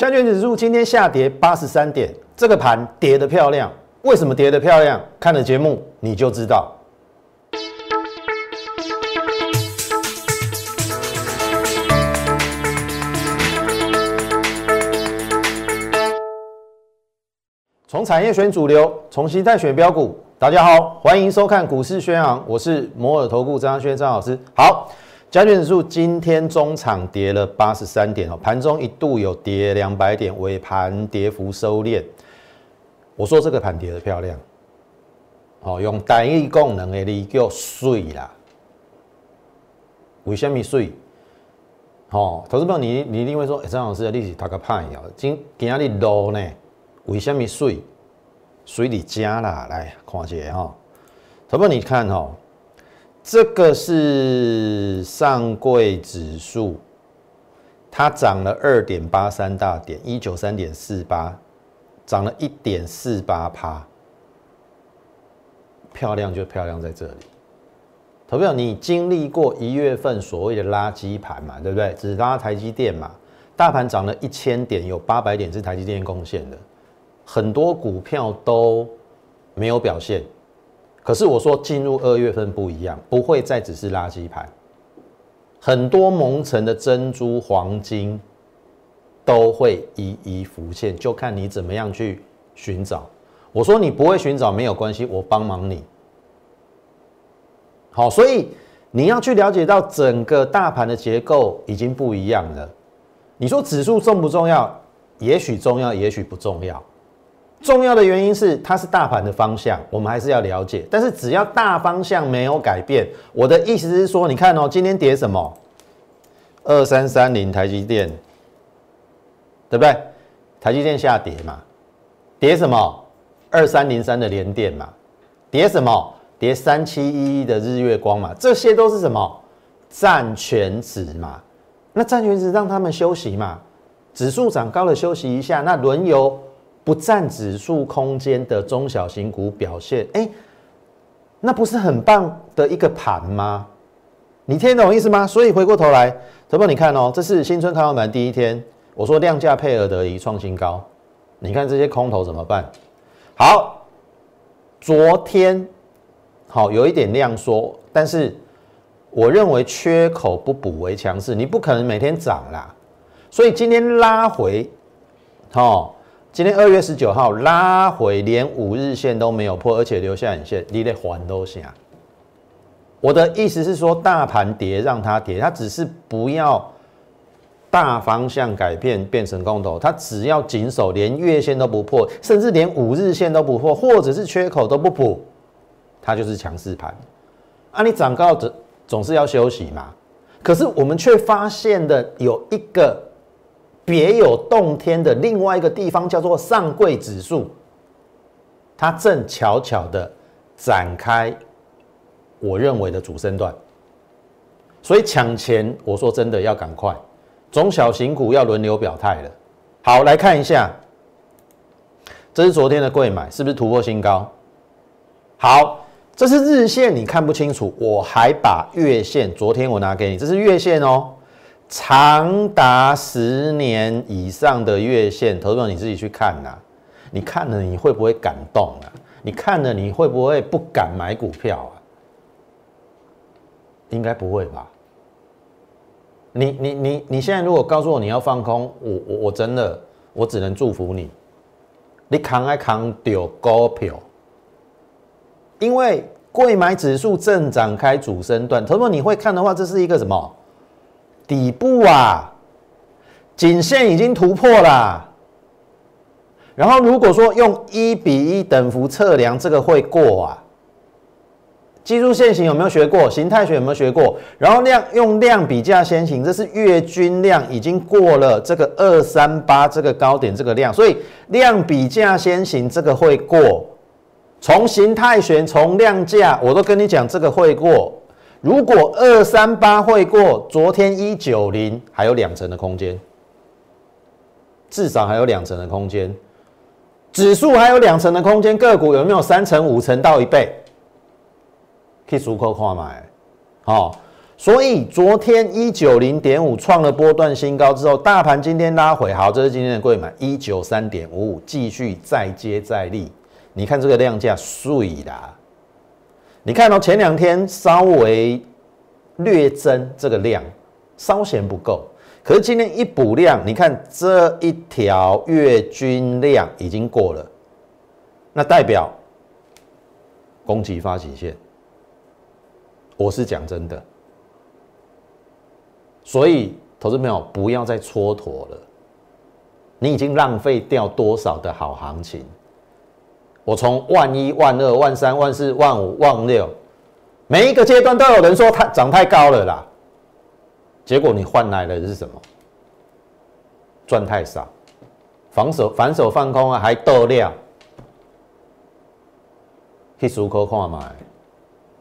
加权指数今天下跌八十三点，这个盘跌得漂亮。为什么跌得漂亮？看了节目你就知道。从产业选主流，从形态选标股。大家好，欢迎收看股市宣昂，我是摩尔投顾张轩张老师。好。加权指数今天中场跌了八十三点哦，盘中一度有跌两百点，尾盘跌幅收敛。我说这个盘跌的漂亮，哦，用单一功能的力叫水啦。为什么水？哦，投资朋友，你你一定会说，张老师的历史打个派哦，今今日落呢？为什么水？水里加啦，来看一下哈。投资朋友，你看哈。这个是上柜指数，它涨了二点八三大点，一九三点四八，涨了一点四八趴，漂亮就漂亮在这里。投票，你经历过一月份所谓的垃圾盘嘛，对不对？只拉台积电嘛，大盘涨了一千点，有八百点是台积电贡献的，很多股票都没有表现。可是我说进入二月份不一样，不会再只是垃圾盘，很多蒙尘的珍珠、黄金都会一一浮现，就看你怎么样去寻找。我说你不会寻找没有关系，我帮忙你。好，所以你要去了解到整个大盘的结构已经不一样了。你说指数重不重要？也许重要，也许不重要。重要的原因是它是大盘的方向，我们还是要了解。但是只要大方向没有改变，我的意思是说，你看哦，今天跌什么？二三三零台积电，对不对？台积电下跌嘛，跌什么？二三零三的联电嘛，跌什么？跌三七一一的日月光嘛，这些都是什么？占全值嘛。那占全值让他们休息嘛，指数涨高了休息一下，那轮游。不占指数空间的中小型股表现，哎，那不是很棒的一个盘吗？你听懂意思吗？所以回过头来，头波你看哦，这是新春开盘第一天，我说量价配合得宜创新高，你看这些空头怎么办？好，昨天好有一点量缩，但是我认为缺口不补为强势，你不可能每天涨啦，所以今天拉回，好。今天二月十九号拉回，连五日线都没有破，而且留下影线，你得还都行。我的意思是说，大盘跌让它跌，它只是不要大方向改变变成空头，它只要紧守，连月线都不破，甚至连五日线都不破，或者是缺口都不补，它就是强势盘。啊，你涨高总总是要休息嘛。可是我们却发现的有一个。别有洞天的另外一个地方叫做上柜指数，它正悄悄的展开我认为的主升段，所以抢钱，我说真的要赶快，中小型股要轮流表态了。好，来看一下，这是昨天的贵买，是不是突破新高？好，这是日线，你看不清楚，我还把月线，昨天我拿给你，这是月线哦。长达十年以上的月线，投资你自己去看呐，你看了你会不会感动啊？你看了你会不会不敢买股票啊？应该不会吧？你你你你现在如果告诉我你要放空，我我我真的我只能祝福你，你扛还扛掉股票，因为贵买指数正展开主升段，投资者你会看的话，这是一个什么？底部啊，颈线已经突破了。然后如果说用一比一等幅测量，这个会过啊。技术线型有没有学过？形态学有没有学过？然后量用量比价先行，这是月均量已经过了这个二三八这个高点这个量，所以量比价先行这个会过。从形态学从量价，我都跟你讲这个会过。如果二三八会过，昨天一九零还有两成的空间，至少还有两成的空间，指数还有两成的空间，个股有没有三成、五成到一倍？可以足够看买，好，所以昨天一九零点五创了波段新高之后，大盘今天拉回，好，这是今天的贵买一九三点五五，继续再接再厉。你看这个量价碎啦，你看到前两天稍微略增这个量，稍嫌不够，可是今天一补量，你看这一条月均量已经过了，那代表攻击发起线，我是讲真的。所以，投资朋友不要再蹉跎了，你已经浪费掉多少的好行情？我从万一、万二、万三、万四、万五、万六，每一个阶段都有人说它涨太高了啦，结果你换来的是什么？赚太少，防守反手放空啊，还斗量，去思考看嘛，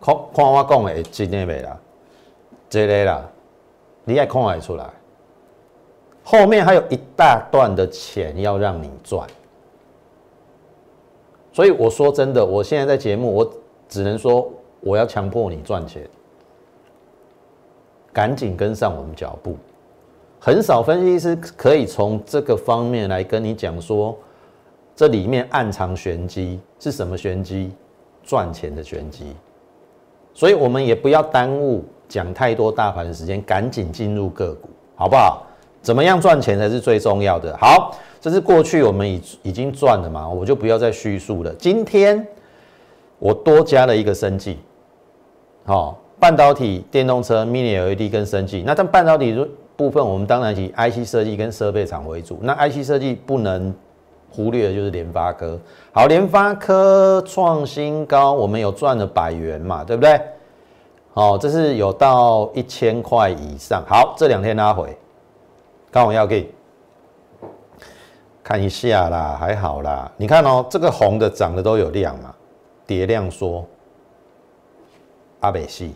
看看我讲的真的未啦，这个啦。你也看得出来，后面还有一大段的钱要让你赚，所以我说真的，我现在在节目，我只能说我要强迫你赚钱，赶紧跟上我们脚步。很少分析师可以从这个方面来跟你讲说，这里面暗藏玄机是什么玄机？赚钱的玄机。所以我们也不要耽误。讲太多大盘的时间，赶紧进入个股，好不好？怎么样赚钱才是最重要的。好，这是过去我们已已经赚了嘛，我就不要再叙述了。今天我多加了一个生计，好，半导体、电动车、Mini LED 跟生计。那但半导体部分，我们当然以 IC 设计跟设备厂为主。那 IC 设计不能忽略的就是联发科。好，联发科创新高，我们有赚了百元嘛，对不对？哦，这是有到一千块以上。好，这两天拉回，刚好要给看一下啦，还好啦。你看哦，这个红的涨的都有量嘛，跌量缩，阿北西。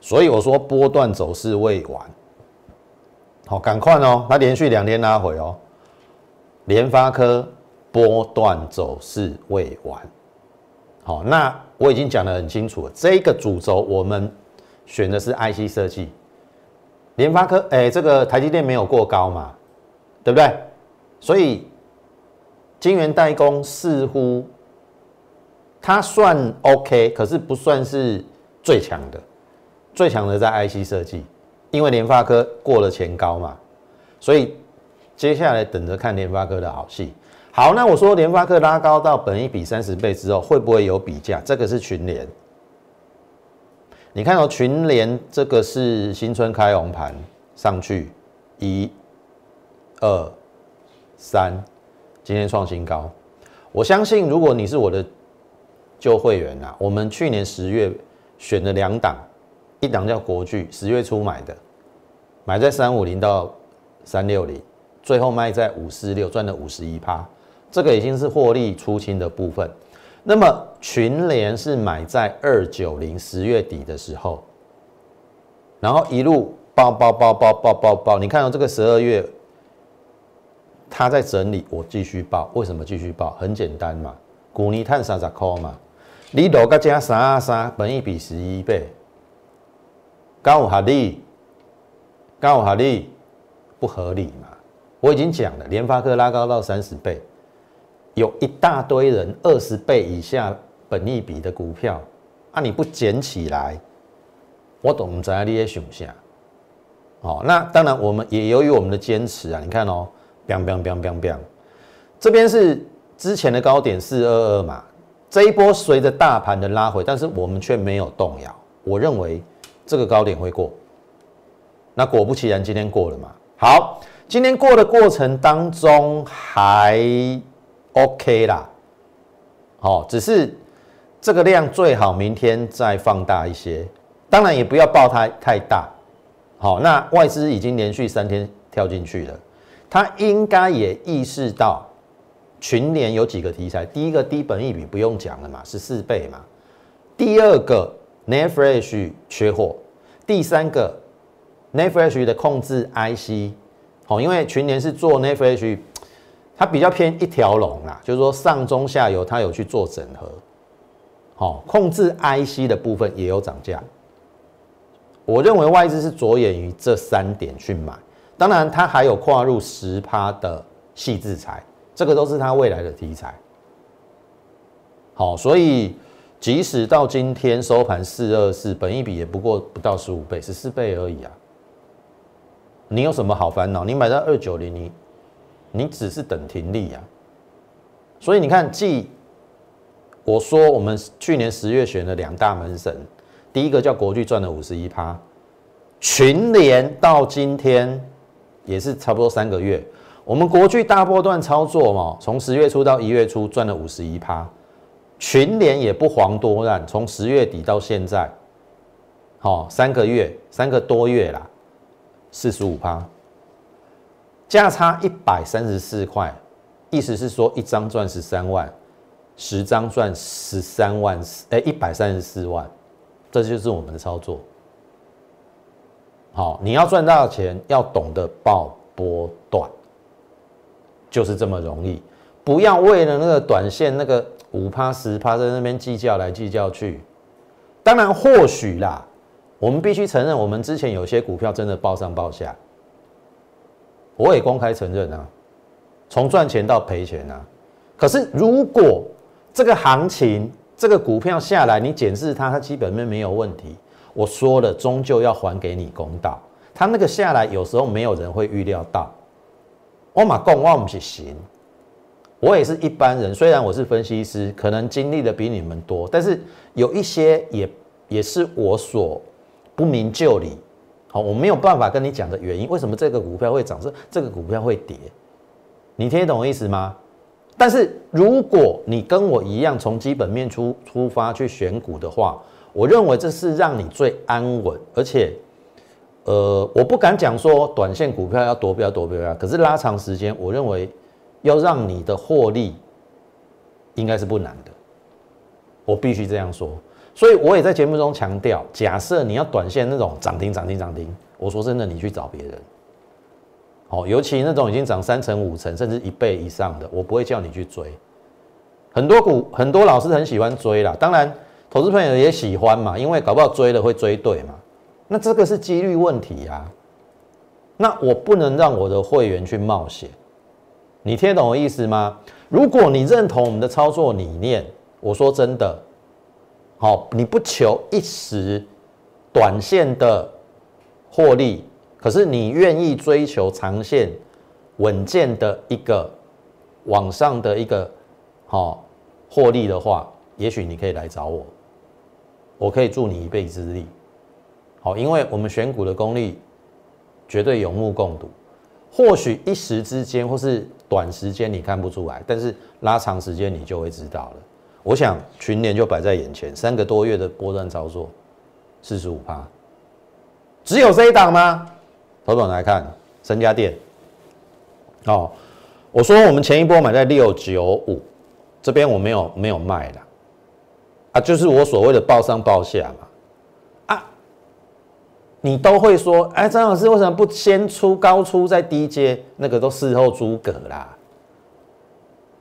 所以我说波段走势未完，好，赶快哦，它连续两天拉回哦，联发科波段走势未完。好，那我已经讲得很清楚了。这个主轴我们选的是 IC 设计，联发科，哎，这个台积电没有过高嘛，对不对？所以晶圆代工似乎它算 OK，可是不算是最强的，最强的在 IC 设计，因为联发科过了前高嘛，所以接下来等着看联发科的好戏。好，那我说联发科拉高到本一比三十倍之后，会不会有比价？这个是群联。你看到群联这个是新春开红盘上去，一、二、三，今天创新高。我相信，如果你是我的旧会员啊，我们去年十月选的两档，一档叫国巨，十月初买的，买在三五零到三六零，最后卖在五四六，赚了五十一趴。这个已经是获利出清的部分，那么群联是买在二九零十月底的时候，然后一路爆爆爆爆爆爆爆，你看到这个十二月，它在整理，我继续报，为什么继续报？很简单嘛，股尼碳三十块嘛，你落个加三啊三，本一比十一倍，刚好合理，刚好合理，不合理嘛？我已经讲了，联发科拉高到三十倍。有一大堆人二十倍以下本益比的股票，啊，你不捡起来，我懂在你也想下。哦，那当然我们也由于我们的坚持啊，你看哦，biang biang biang biang biang，这边是之前的高点四二二嘛，这一波随着大盘的拉回，但是我们却没有动摇。我认为这个高点会过，那果不其然，今天过了嘛。好，今天过的过程当中还。OK 啦，好，只是这个量最好明天再放大一些，当然也不要爆太太大。好，那外资已经连续三天跳进去了，他应该也意识到群联有几个题材，第一个低本益比不用讲了嘛，十四倍嘛，第二个 Netfresh 缺货，第三个 Netfresh 的控制 IC，好，因为群联是做 Netfresh。它比较偏一条龙啦，就是说上中下游它有去做整合，好，控制 IC 的部分也有涨价，我认为外资是着眼于这三点去买，当然它还有跨入十趴的细制裁，这个都是它未来的题材。好，所以即使到今天收盘四二四，本一比也不过不到十五倍，十四倍而已啊。你有什么好烦恼？你买到二九零，你你只是等停利啊。所以你看，既我说我们去年十月选了两大门神，第一个叫国巨赚了五十一趴，群联到今天也是差不多三个月，我们国巨大波段操作嘛，从十月初到一月初赚了五十一趴，群联也不遑多让，从十月底到现在，好三个月三个多月啦。四十五趴，价差一百三十四块，意思是说一张赚十三万，十张赚十三万，哎，一百三十四万，这就是我们的操作。好，你要赚大钱，要懂得报波段，就是这么容易。不要为了那个短线那个五趴十趴在那边计较来计较去。当然，或许啦。我们必须承认，我们之前有些股票真的报上报下，我也公开承认啊，从赚钱到赔钱啊。可是如果这个行情，这个股票下来，你检视它，它基本面没有问题，我说了，终究要还给你公道。他那个下来，有时候没有人会预料到。我马共我不是行，我也是一般人，虽然我是分析师，可能经历的比你们多，但是有一些也也是我所。不明就里，好，我没有办法跟你讲的原因，为什么这个股票会涨，是这个股票会跌，你听得懂我意思吗？但是如果你跟我一样从基本面出出发去选股的话，我认为这是让你最安稳，而且，呃，我不敢讲说短线股票要多标多标啊，可是拉长时间，我认为要让你的获利应该是不难的，我必须这样说。所以我也在节目中强调，假设你要短线那种涨停涨停涨停，我说真的，你去找别人。好，尤其那种已经涨三成五成甚至一倍以上的，我不会叫你去追。很多股很多老师很喜欢追啦，当然投资朋友也喜欢嘛，因为搞不好追了会追对嘛。那这个是几率问题呀。那我不能让我的会员去冒险，你听懂我意思吗？如果你认同我们的操作理念，我说真的。好，你不求一时短线的获利，可是你愿意追求长线稳健的一个往上的一个好获利的话，也许你可以来找我，我可以助你一臂之力。好，因为我们选股的功力绝对有目共睹，或许一时之间或是短时间你看不出来，但是拉长时间你就会知道了。我想群联就摆在眼前，三个多月的波段操作，四十五趴，只有这一档吗？头短来看，三家店。哦，我说我们前一波买在六九五，这边我没有没有卖了，啊，就是我所谓的报上报下嘛，啊，你都会说，哎，张老师为什么不先出高出再低接？那个都事后诸葛啦。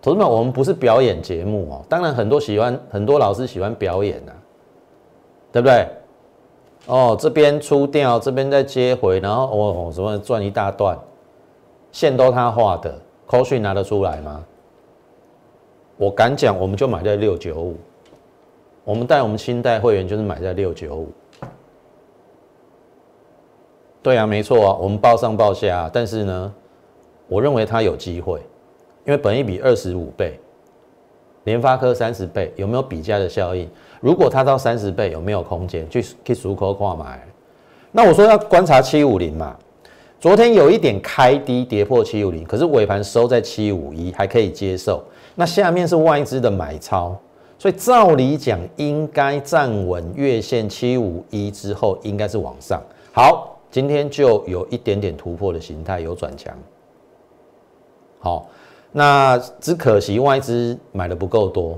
同志们，我们不是表演节目哦。当然，很多喜欢很多老师喜欢表演呐，对不对？哦，这边出掉，这边再接回，然后哦什么转一大段，线都他画的，口水拿得出来吗？我敢讲，我们就买在六九五，我们带我们清代会员就是买在六九五。对啊，没错啊，我们报上报下，但是呢，我认为它有机会。因为本一比二十五倍，联发科三十倍，有没有比价的效应？如果它到三十倍，有没有空间去去熟口跨买？那我说要观察七五零嘛，昨天有一点开低跌破七五零，可是尾盘收在七五一，还可以接受。那下面是外资的买超，所以照理讲应该站稳月线七五一之后，应该是往上。好，今天就有一点点突破的形态，有转强。好。那只可惜外资买的不够多，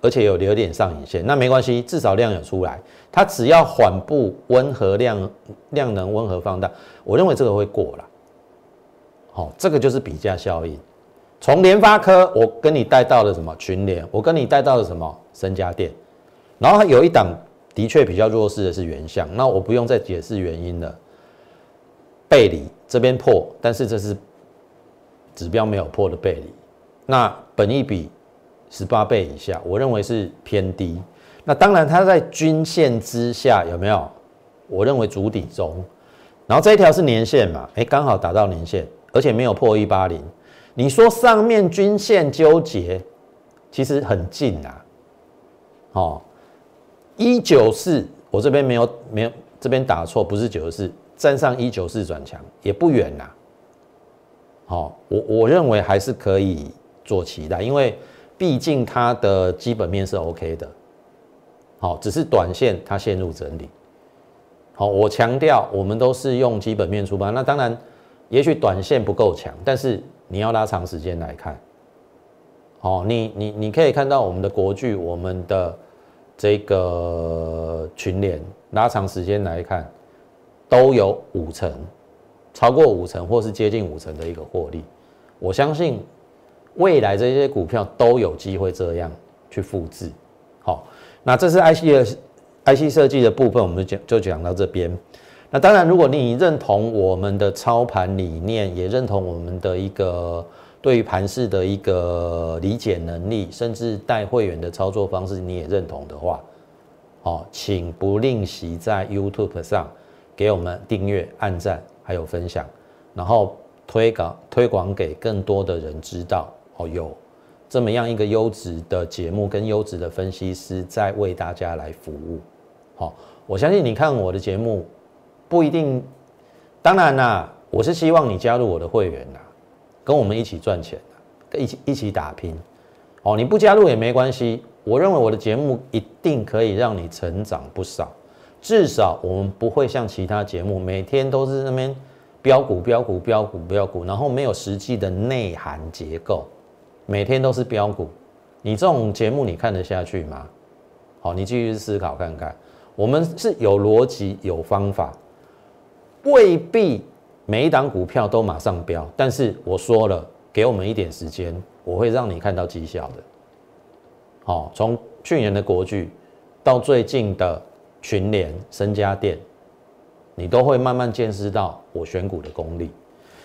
而且有留点上影线。那没关系，至少量有出来。它只要缓步温和量量能温和放大，我认为这个会过了。好，这个就是比价效应。从联发科，我跟你带到了什么群联，我跟你带到了什么深家电，然后有一档的确比较弱势的是原相，那我不用再解释原因了。背离这边破，但是这是指标没有破的背离，那本益比十八倍以下，我认为是偏低。那当然它在均线之下有没有？我认为主底中，然后这一条是年线嘛？哎，刚好达到年线，而且没有破一八零。你说上面均线纠结，其实很近啊。哦，一九四，我这边没有没有，这边打错，不是九十四，站上一九四转强也不远呐。好，我我认为还是可以做期待，因为毕竟它的基本面是 OK 的。好，只是短线它陷入整理。好，我强调我们都是用基本面出发，那当然，也许短线不够强，但是。你要拉长时间来看，哦，你你你可以看到我们的国剧，我们的这个群联，拉长时间来看，都有五成，超过五成或是接近五成的一个获利。我相信未来这些股票都有机会这样去复制。好，那这是 IC 的 IC 设计的部分，我们就讲就讲到这边。那当然，如果你认同我们的操盘理念，也认同我们的一个对于盘市的一个理解能力，甚至带会员的操作方式，你也认同的话，哦，请不吝惜在 YouTube 上给我们订阅、按赞，还有分享，然后推广推广给更多的人知道，哦，有这么样一个优质的节目跟优质的分析师在为大家来服务。好，我相信你看我的节目。不一定，当然啦，我是希望你加入我的会员啦，跟我们一起赚钱一起一起打拼。哦，你不加入也没关系，我认为我的节目一定可以让你成长不少，至少我们不会像其他节目每天都是那边标股标股标股标股，然后没有实际的内涵结构，每天都是标股，你这种节目你看得下去吗？好，你继续思考看看，我们是有逻辑有方法。未必每一档股票都马上飙，但是我说了，给我们一点时间，我会让你看到绩效的。好，从去年的国巨到最近的群联、深家电，你都会慢慢见识到我选股的功力。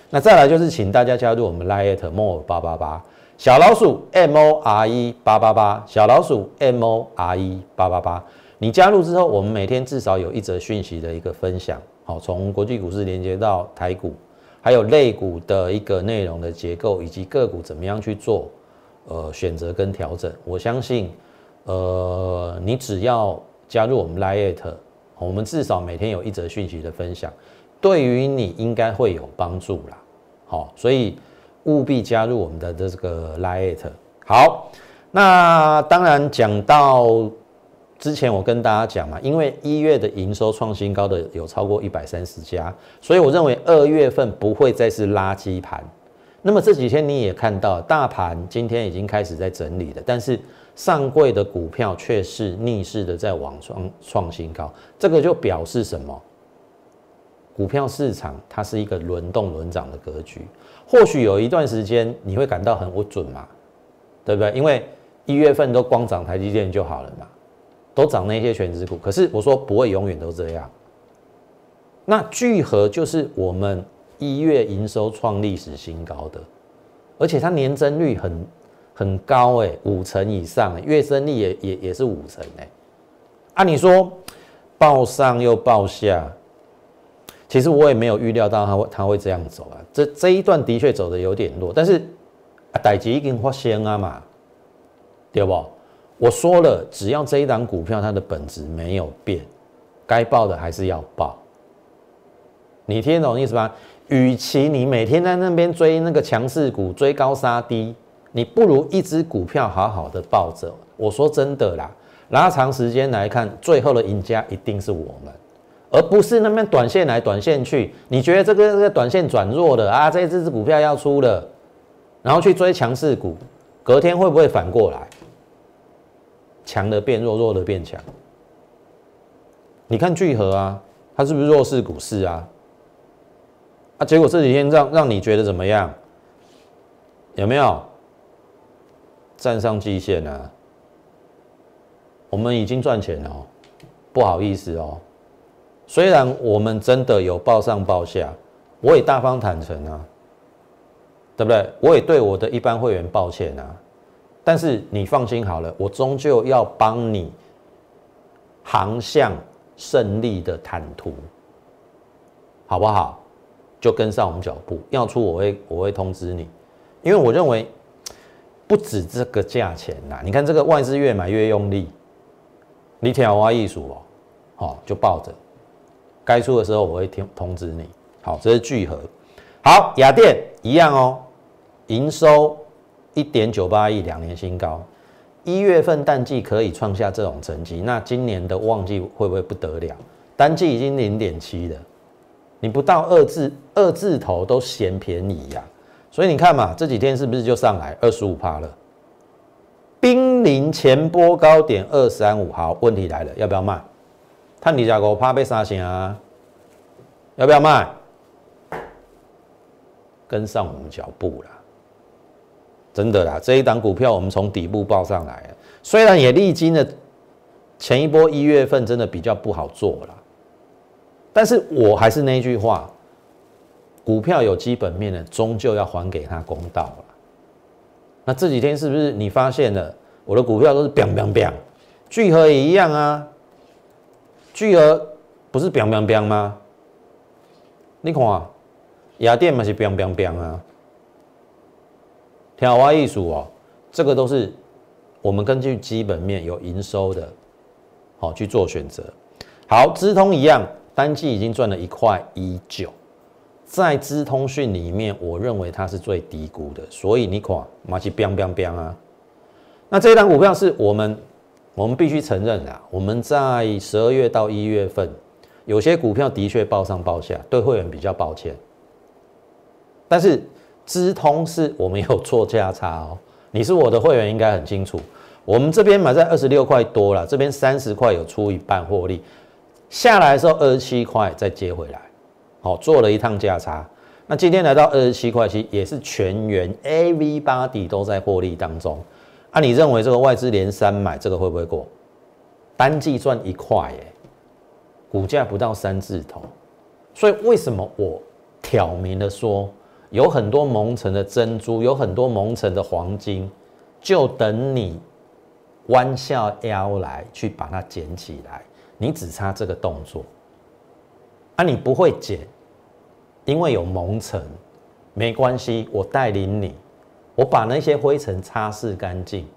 那再来就是请大家加入我们 Lite More 八八八小老鼠 M O R E 八八八小老鼠 M O R E 八八八，你加入之后，我们每天至少有一则讯息的一个分享。好，从国际股市连接到台股，还有类股的一个内容的结构，以及个股怎么样去做呃选择跟调整，我相信，呃，你只要加入我们 Lite，我们至少每天有一则讯息的分享，对于你应该会有帮助啦。好，所以务必加入我们的这个 Lite。好，那当然讲到。之前我跟大家讲嘛，因为一月的营收创新高的有超过一百三十家，所以我认为二月份不会再是垃圾盘。那么这几天你也看到，大盘今天已经开始在整理了，但是上柜的股票却是逆势的在往创创新高，这个就表示什么？股票市场它是一个轮动轮涨的格局。或许有一段时间你会感到很不准嘛，对不对？因为一月份都光涨台积电就好了嘛。都涨那些全值股，可是我说不会永远都这样。那聚合就是我们一月营收创历史新高的，而且它年增率很很高哎，五成以上，月增率也也也是五成哎。啊，你说报上又报下，其实我也没有预料到它会它会这样走啊。这这一段的确走的有点弱，但是啊，代志已经发生啊嘛，对不？我说了，只要这一档股票它的本质没有变，该报的还是要报。你听懂意思吗？与其你每天在那边追那个强势股，追高杀低，你不如一只股票好好的抱着。我说真的啦，拉长时间来看，最后的赢家一定是我们，而不是那边短线来短线去。你觉得这个这个短线转弱了啊？这一只股票要出了，然后去追强势股，隔天会不会反过来？强的变弱，弱的变强。你看聚合啊，它是不是弱势股市啊？啊，结果这几天让让你觉得怎么样？有没有站上季线啊？我们已经赚钱了。不好意思哦，虽然我们真的有报上报下，我也大方坦诚啊，对不对？我也对我的一般会员抱歉啊，但是你放心好了，我终究要帮你航向胜利的坦途，好不好？就跟上我们脚步，要出我会我会通知你，因为我认为不止这个价钱呐，你看这个外资越买越用力，你听我艺术哦，好就抱着，该出的时候我会通通知你。好，这是聚合，好雅电一样哦，营收一点九八亿，两年新高，一月份淡季可以创下这种成绩，那今年的旺季会不会不得了？单季已经零点七了。你不到二字二字头都嫌便宜呀，所以你看嘛，这几天是不是就上来二十五趴了？濒临前波高点二三五，好，问题来了，要不要卖？探底价股怕被杀钱啊？要不要卖？跟上我们脚步啦，真的啦，这一档股票我们从底部报上来，虽然也历经了前一波一月份真的比较不好做了。但是我还是那句话，股票有基本面的，终究要还给他公道了。那这几天是不是你发现了我的股票都是 biang biang biang，聚合也一样啊，聚合不是 biang biang biang 吗？你看，雅电嘛是 biang biang biang 啊，挑花艺术哦，这个都是我们根据基本面有营收的，好去做选择。好，资通一样。单季已经赚了一块一九，在资通讯里面，我认为它是最低估的，所以你看马上 biang biang biang 啊。那这一档股票是我们，我们必须承认的，我们在十二月到一月份，有些股票的确报上报下，对会员比较抱歉。但是资通是我们有做价差哦，你是我的会员应该很清楚，我们这边买在二十六块多了，这边三十块有出一半获利。下来的时候二十七块再接回来，好做了一趟价差。那今天来到二十七块七，也是全员 A V 八底都在获利当中。啊，你认为这个外资连三买这个会不会过？单季赚一块耶，股价不到三字头。所以为什么我挑明的说，有很多蒙尘的珍珠，有很多蒙尘的黄金，就等你弯下腰来去把它捡起来。你只差这个动作，啊，你不会捡，因为有蒙尘，没关系，我带领你，我把那些灰尘擦拭干净，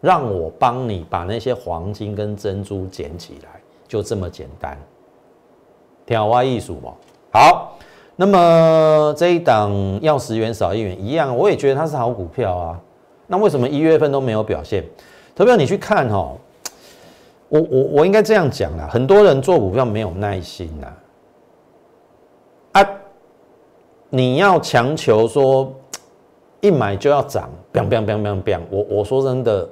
让我帮你把那些黄金跟珍珠捡起来，就这么简单。挑挖艺术哦，好，那么这一档要十元少一元一样，我也觉得它是好股票啊。那为什么一月份都没有表现？特别你去看哦。我我我应该这样讲啦，很多人做股票没有耐心呐，啊，你要强求说一买就要涨，biang biang biang biang biang，我我说真的，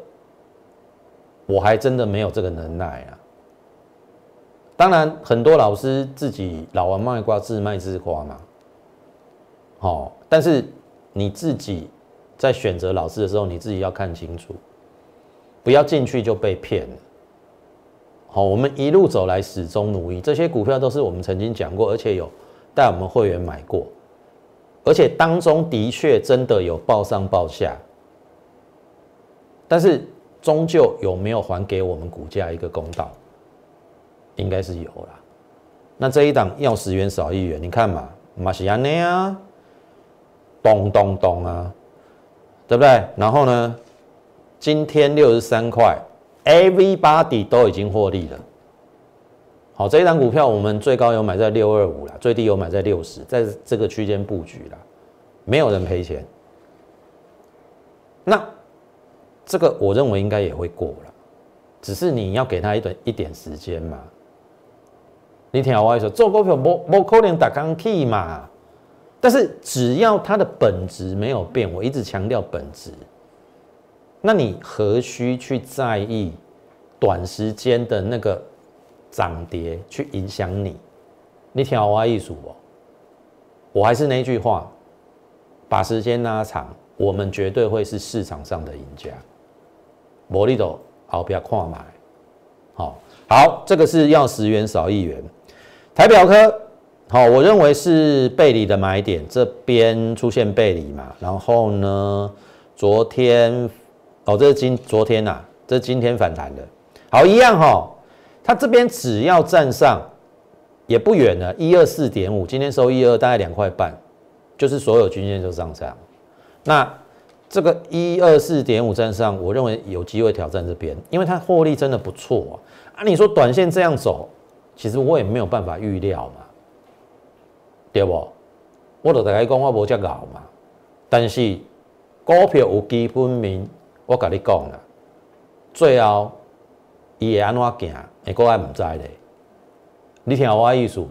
我还真的没有这个能耐啊。当然，很多老师自己老王卖瓜自卖自夸嘛，好，但是你自己在选择老师的时候，你自己要看清楚，不要进去就被骗了。好，我们一路走来始终努力，这些股票都是我们曾经讲过，而且有带我们会员买过，而且当中的确真的有报上报下，但是终究有没有还给我们股价一个公道？应该是有啦。那这一档要十元少一元，你看嘛，马西亚内啊，咚咚咚啊，对不对？然后呢，今天六十三块。Everybody 都已经获利了。好，这一档股票我们最高有买在六二五啦，最低有买在六十，在这个区间布局啦，没有人赔钱。那这个我认为应该也会过了，只是你要给他一段一点时间嘛。你听我说，做股票不不可能打钢铁嘛。但是只要它的本质没有变，我一直强调本质。那你何须去在意短时间的那个涨跌去影响你？你听我艺术，我还是那句话，把时间拉长，我们绝对会是市场上的赢家。魔力都后边看买，好好，这个是要十元少一元。台表科，好，我认为是背离的买点，这边出现背离嘛，然后呢，昨天，哦，这是今昨天呐，这是今天反弹的，好，一样哈，它这边只要站上，也不远了，一二四点五，今天收一二，大概两块半，就是所有均线就上涨，那。这个一二四点五站上，我认为有机会挑战这边，因为它获利真的不错。啊，你说短线这样走，其实我也没有办法预料嘛，对不？我都大概讲我无遮搞嘛，但是股票有基本面，我跟你讲啦，最后伊会安怎行，你国还唔知咧。你听我意思无？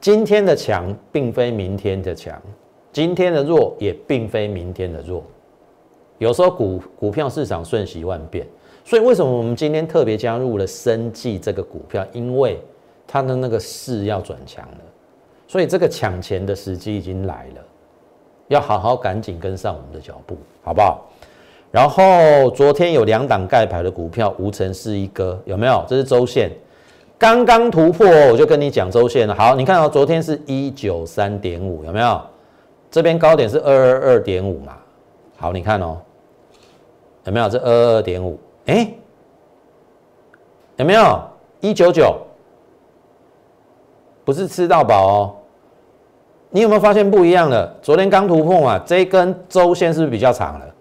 今天的强，并非明天的强。今天的弱也并非明天的弱，有时候股股票市场瞬息万变，所以为什么我们今天特别加入了生技这个股票？因为它的那个势要转强了，所以这个抢钱的时机已经来了，要好好赶紧跟上我们的脚步，好不好？然后昨天有两档盖牌的股票，无尘是一哥，有没有？这是周线刚刚突破，我就跟你讲周线了。好，你看哦昨天是一九三点五，有没有？这边高点是二二二点五嘛？好，你看哦，有没有？这二二二点五，哎，有没有？一九九，不是吃到饱哦。你有没有发现不一样的？昨天刚突破嘛，这一根周线是不是比较长了？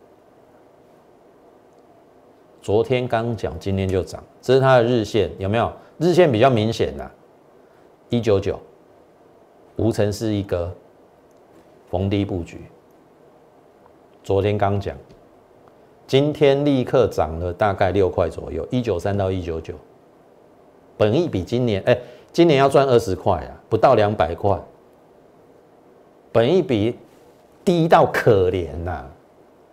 昨天刚讲，今天就涨，这是它的日线，有没有？日线比较明显呐，一九九，无尘是一个。逢低布局，昨天刚讲，今天立刻涨了大概六块左右，一九三到一九九，本益比今年哎，今年要赚二十块啊，不到两百块，本益比低到可怜呐，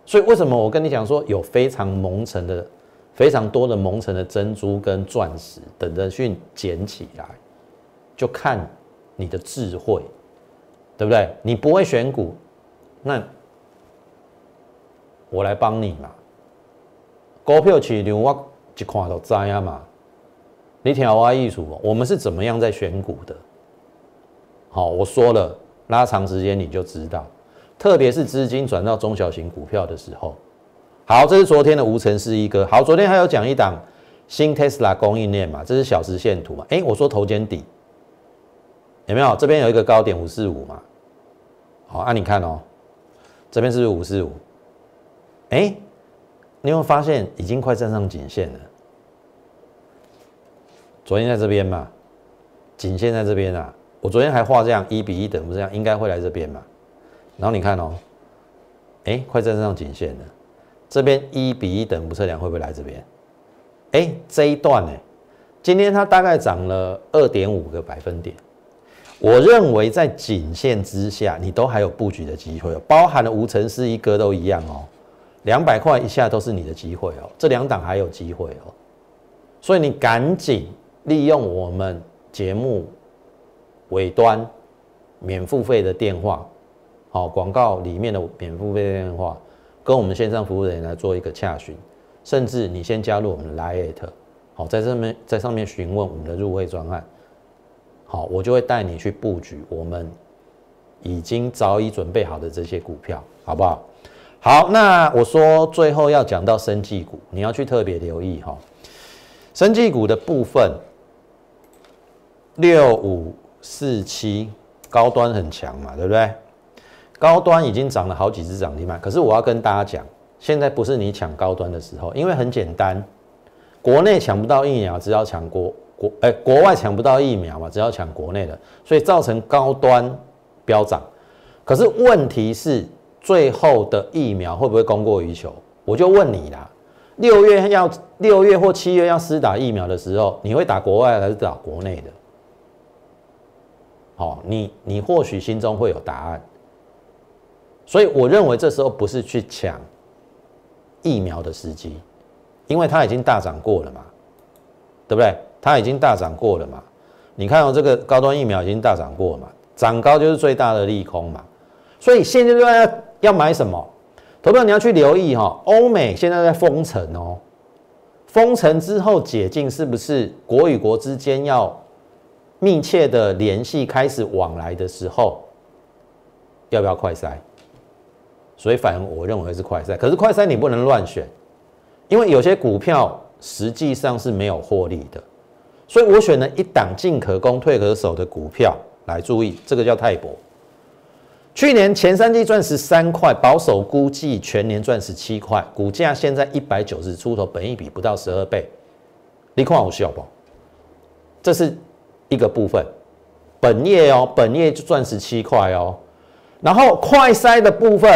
所以为什么我跟你讲说有非常蒙尘的、非常多的蒙尘的珍珠跟钻石等着去捡起来，就看你的智慧。对不对？你不会选股，那我来帮你嘛。股票市场我一看就知啊嘛。你听我意思不？我们是怎么样在选股的？好，我说了，拉长时间你就知道。特别是资金转到中小型股票的时候。好，这是昨天的无尘是一哥。好，昨天还有讲一档新 Tesla 供应链嘛？这是小时线图嘛？哎，我说头肩底。有没有？这边有一个高点五四五嘛？好，啊，你看哦，这边是不是五四五？哎，你有发现已经快站上颈线了？昨天在这边嘛，颈线在这边啊。我昨天还画这样一比一等，不这样，应该会来这边嘛。然后你看哦，哎，快站上颈线了。这边一比一等不测量会不会来这边？哎，这一段呢，今天它大概涨了二点五个百分点。我认为在颈线之下，你都还有布局的机会，包含了无尘是一哥都一样哦，两百块以下都是你的机会哦，这两档还有机会哦，所以你赶紧利用我们节目尾端免付费的电话，好广告里面的免付费电话，跟我们线上服务人员来做一个洽询，甚至你先加入我们的 Line，好在上面在上面询问我们的入会专案。好，我就会带你去布局我们已经早已准备好的这些股票，好不好？好，那我说最后要讲到生技股，你要去特别留意哈。生技股的部分，六五四七高端很强嘛，对不对？高端已经涨了好几只涨停板，可是我要跟大家讲，现在不是你抢高端的时候，因为很简单，国内抢不到疫苗，只要抢国。国哎，国外抢不到疫苗嘛，只要抢国内的，所以造成高端飙涨。可是问题是，最后的疫苗会不会供过于求？我就问你啦，六月要六月或七月要施打疫苗的时候，你会打国外还是打国内的？好，你你或许心中会有答案。所以我认为这时候不是去抢疫苗的时机，因为它已经大涨过了嘛，对不对？它已经大涨过了嘛？你看哦，这个高端疫苗已经大涨过了嘛？涨高就是最大的利空嘛。所以现在要要买什么？投票你要去留意哈，欧美现在在封城哦，封城之后解禁，是不是国与国之间要密切的联系，开始往来的时候，要不要快筛？所以反而我认为是快筛，可是快筛你不能乱选，因为有些股票实际上是没有获利的，所以我选了一档进可攻退可守的股票来注意，这个叫泰博。去年前三季赚十三块，保守估计全年赚十七块，股价现在一百九十出头，本益比不到十二倍，你看我笑不？这是一个部分，本业哦，本业就赚十七块哦，然后快筛的部分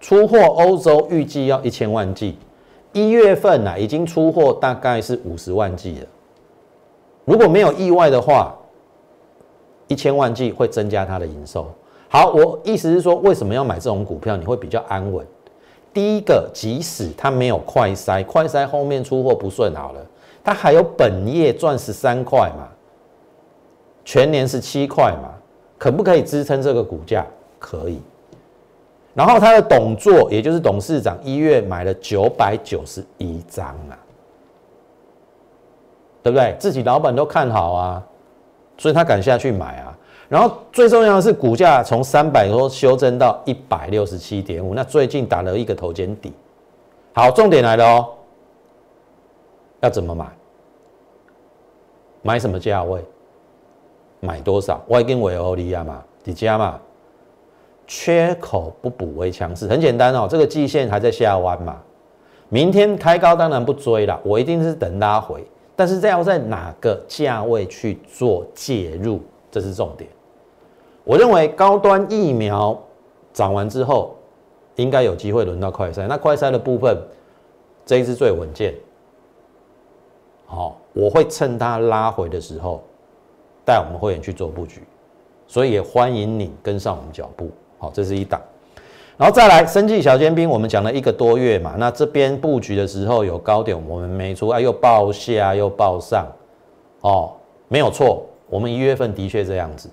出货欧洲预计要一千万剂，一月份呢已经出货大概是五十万剂了，如果没有意外的话，一千万剂会增加它的营收。好，我意思是说，为什么要买这种股票？你会比较安稳。第一个，即使它没有快筛，快筛后面出货不顺好了，它还有本业赚十三块嘛，全年是七块嘛，可不可以支撑这个股价？可以。然后他的董座，也就是董事长，一月买了九百九十一张啊，对不对？自己老板都看好啊，所以他敢下去买啊。然后最重要的是，股价从三百多修正到一百六十七点五，那最近打了一个头肩底。好，重点来了哦，要怎么买？买什么价位？买多少？外跟维欧利亚嘛，底加嘛。缺口不补为强势，很简单哦，这个季线还在下弯嘛。明天开高当然不追了，我一定是等拉回，但是这要在哪个价位去做介入？这是重点，我认为高端疫苗涨完之后，应该有机会轮到快筛。那快筛的部分，这一支最稳健。好，我会趁它拉回的时候，带我们会员去做布局，所以也欢迎你跟上我们脚步。好，这是一档，然后再来生技小尖兵，我们讲了一个多月嘛，那这边布局的时候有高点，我们没出，哎，又报下又报上，哦，没有错。我们一月份的确这样子，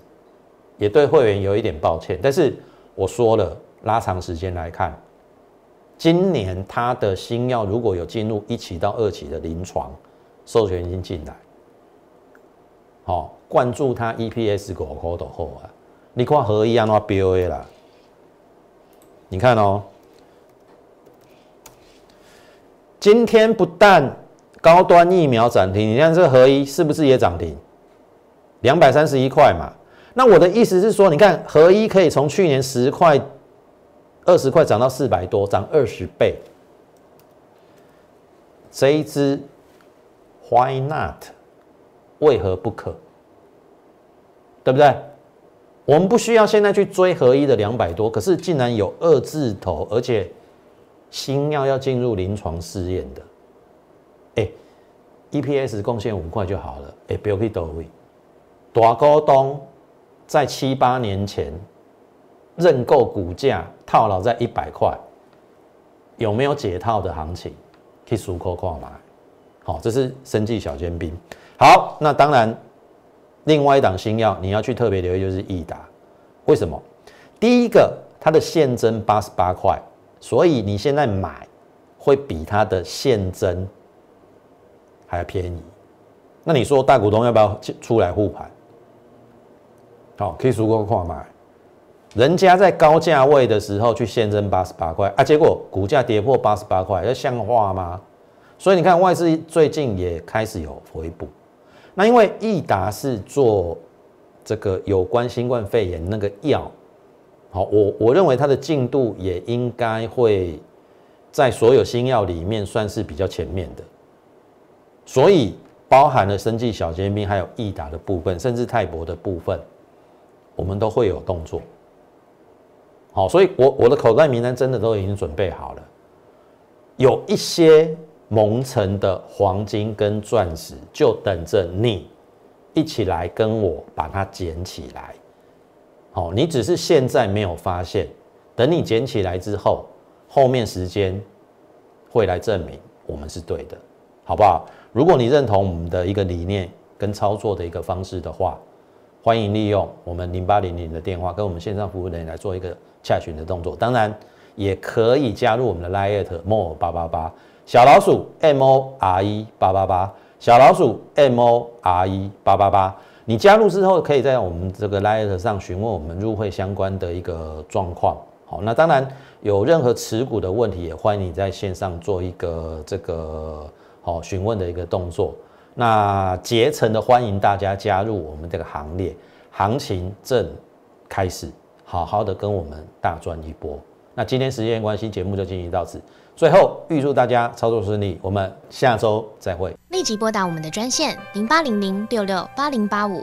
也对会员有一点抱歉。但是我说了，拉长时间来看，今年它的新药如果有进入一期到二期的临床授权已经进来，好，灌注它 EPS 股口的后啊，你看合一安怎标的啦？你看哦，今天不但高端疫苗涨停，你看这个合一是不是也涨停？两百三十一块嘛，那我的意思是说，你看合一可以从去年十块、二十块涨到四百多，涨二十倍。这一支 Why not？为何不可？对不对？我们不需要现在去追合一的两百多，可是竟然有二字头，而且新药要进入临床试验的，哎，EPS 贡献五块就好了，哎，不要去多位。大股东在七八年前认购股价套牢在一百块，有没有解套的行情？可以数口看买。好，这是生技小尖兵。好，那当然，另外一档新药你要去特别留意就是益达。为什么？第一个，它的现增八十八块，所以你现在买会比它的现增还要便宜。那你说大股东要不要出来护盘？好，可以足够快买。人家在高价位的时候去现增八十八块啊，结果股价跌破八十八块，这像话吗？所以你看外资最近也开始有回补。那因为益达是做这个有关新冠肺炎那个药，好，我我认为它的进度也应该会在所有新药里面算是比较前面的，所以包含了生技小尖兵，还有益达的部分，甚至泰博的部分。我们都会有动作，好，所以我我的口袋名单真的都已经准备好了，有一些蒙尘的黄金跟钻石，就等着你一起来跟我把它捡起来。好，你只是现在没有发现，等你捡起来之后，后面时间会来证明我们是对的，好不好？如果你认同我们的一个理念跟操作的一个方式的话。欢迎利用我们零八零零的电话跟我们线上服务人员来做一个洽询的动作，当然也可以加入我们的 Lite More 八八八，小老鼠 M O R E 八八八，小老鼠 M O R E 八八八。你加入之后，可以在我们这个 Lite 上询问我们入会相关的一个状况。好，那当然有任何持股的问题，也欢迎你在线上做一个这个好询问的一个动作。那竭诚的欢迎大家加入我们这个行列，行情正开始，好好的跟我们大赚一波。那今天时间关系，节目就进行到此。最后，预祝大家操作顺利，我们下周再会。立即拨打我们的专线零八零零六六八零八五